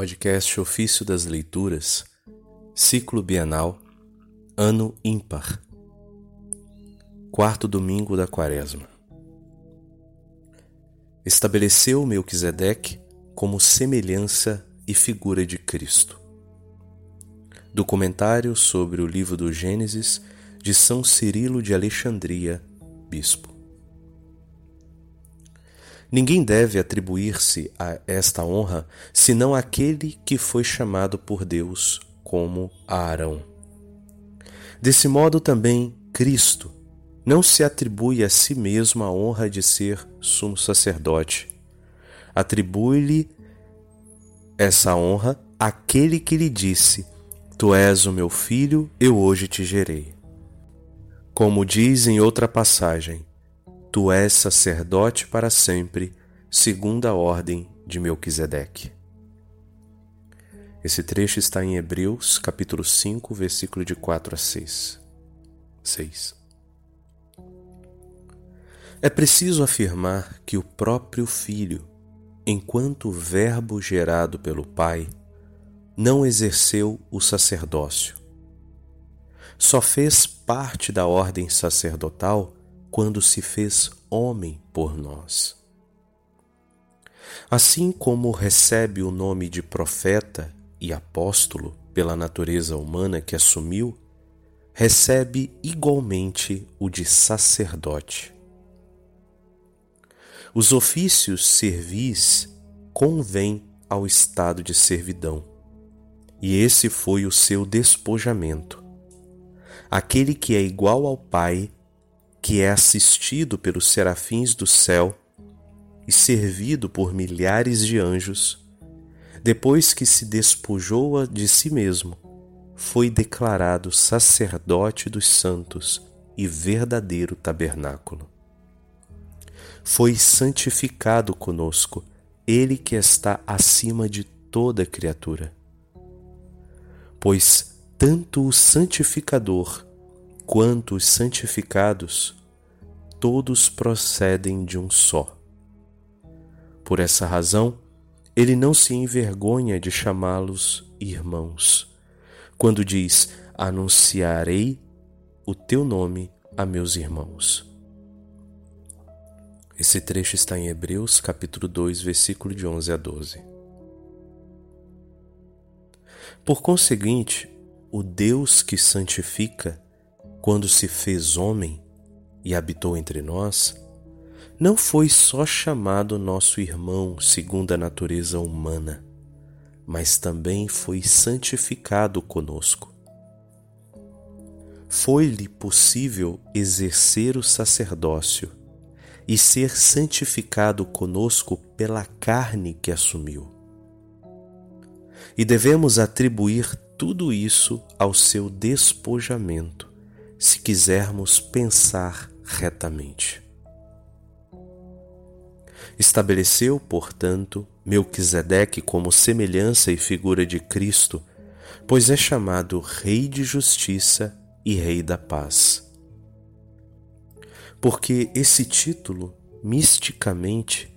Podcast Ofício das Leituras, Ciclo Bienal, Ano Ímpar, Quarto Domingo da Quaresma. Estabeleceu Melquisedeque como semelhança e figura de Cristo. Documentário sobre o livro do Gênesis de São Cirilo de Alexandria, Bispo. Ninguém deve atribuir-se a esta honra senão aquele que foi chamado por Deus como Arão. Desse modo também Cristo não se atribui a si mesmo a honra de ser sumo sacerdote. Atribui-lhe essa honra àquele que lhe disse: Tu és o meu filho, eu hoje te gerei. Como diz em outra passagem, Tu és sacerdote para sempre, segundo a ordem de Melquisedeque. Esse trecho está em Hebreus, capítulo 5, versículo de 4 a 6. 6. É preciso afirmar que o próprio Filho, enquanto Verbo gerado pelo Pai, não exerceu o sacerdócio. Só fez parte da ordem sacerdotal quando se fez homem por nós. Assim como recebe o nome de profeta e apóstolo pela natureza humana que assumiu, recebe igualmente o de sacerdote. Os ofícios servis convêm ao estado de servidão, e esse foi o seu despojamento. Aquele que é igual ao Pai que é assistido pelos serafins do céu e servido por milhares de anjos, depois que se despojou de si mesmo, foi declarado sacerdote dos santos e verdadeiro tabernáculo. Foi santificado conosco, ele que está acima de toda criatura. Pois tanto o santificador quanto os santificados, todos procedem de um só. Por essa razão, ele não se envergonha de chamá-los irmãos, quando diz: Anunciarei o teu nome a meus irmãos. Esse trecho está em Hebreus, capítulo 2, versículo de 11 a 12. Por conseguinte, o Deus que santifica quando se fez homem e habitou entre nós, não foi só chamado nosso irmão segundo a natureza humana, mas também foi santificado conosco. Foi-lhe possível exercer o sacerdócio e ser santificado conosco pela carne que assumiu. E devemos atribuir tudo isso ao seu despojamento se quisermos pensar retamente. Estabeleceu, portanto, Melquisedeque como semelhança e figura de Cristo, pois é chamado Rei de Justiça e Rei da Paz. Porque esse título, misticamente,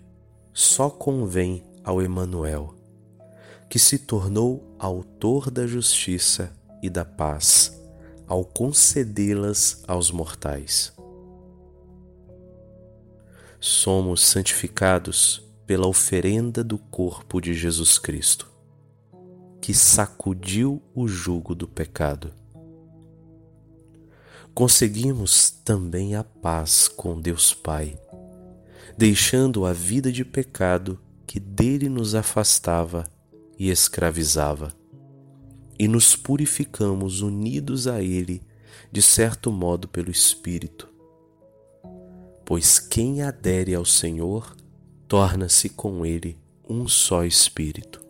só convém ao Emanuel, que se tornou autor da justiça e da paz ao concedê-las aos mortais. Somos santificados pela oferenda do corpo de Jesus Cristo, que sacudiu o jugo do pecado. Conseguimos também a paz com Deus Pai, deixando a vida de pecado que dele nos afastava e escravizava e nos purificamos unidos a Ele, de certo modo pelo Espírito. Pois quem adere ao Senhor torna-se com Ele um só Espírito.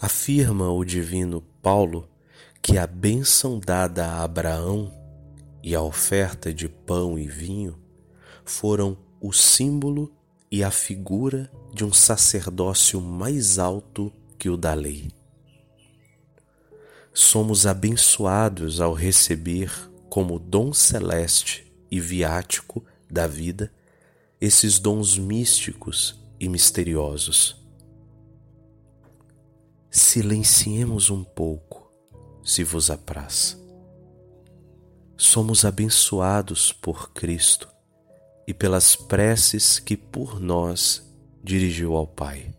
Afirma o divino Paulo que a bênção dada a Abraão e a oferta de pão e vinho foram o símbolo e a figura de um sacerdócio mais alto que o da lei. Somos abençoados ao receber como dom celeste e viático da vida esses dons místicos e misteriosos. silenciemos um pouco, se vos apraz. Somos abençoados por Cristo e pelas preces que por nós dirigiu ao Pai.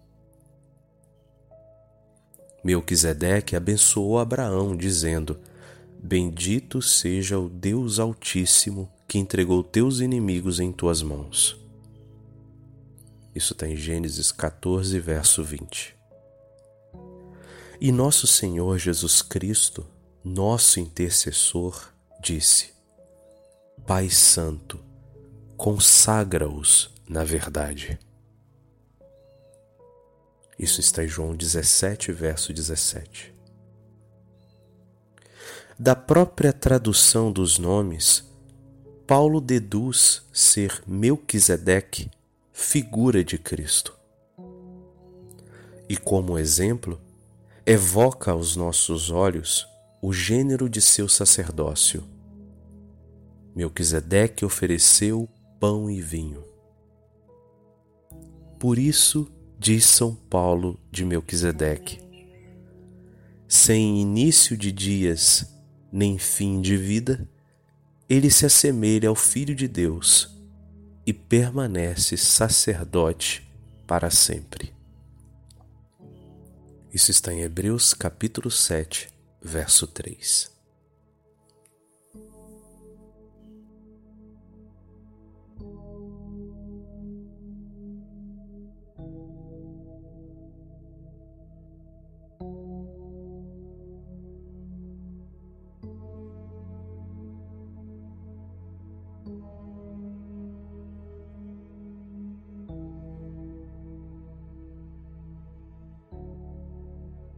Melquisedeque abençoou Abraão, dizendo: Bendito seja o Deus Altíssimo que entregou teus inimigos em tuas mãos. Isso está em Gênesis 14, verso 20. E nosso Senhor Jesus Cristo, nosso intercessor, disse: Pai Santo, consagra-os na verdade. Isso está em João 17, verso 17. Da própria tradução dos nomes, Paulo deduz ser Melquisedeque figura de Cristo. E como exemplo, evoca aos nossos olhos o gênero de seu sacerdócio. Melquisedeque ofereceu pão e vinho. Por isso, diz São Paulo de Melquisedeque. Sem início de dias, nem fim de vida, ele se assemelha ao Filho de Deus e permanece sacerdote para sempre. Isso está em Hebreus capítulo 7, verso 3.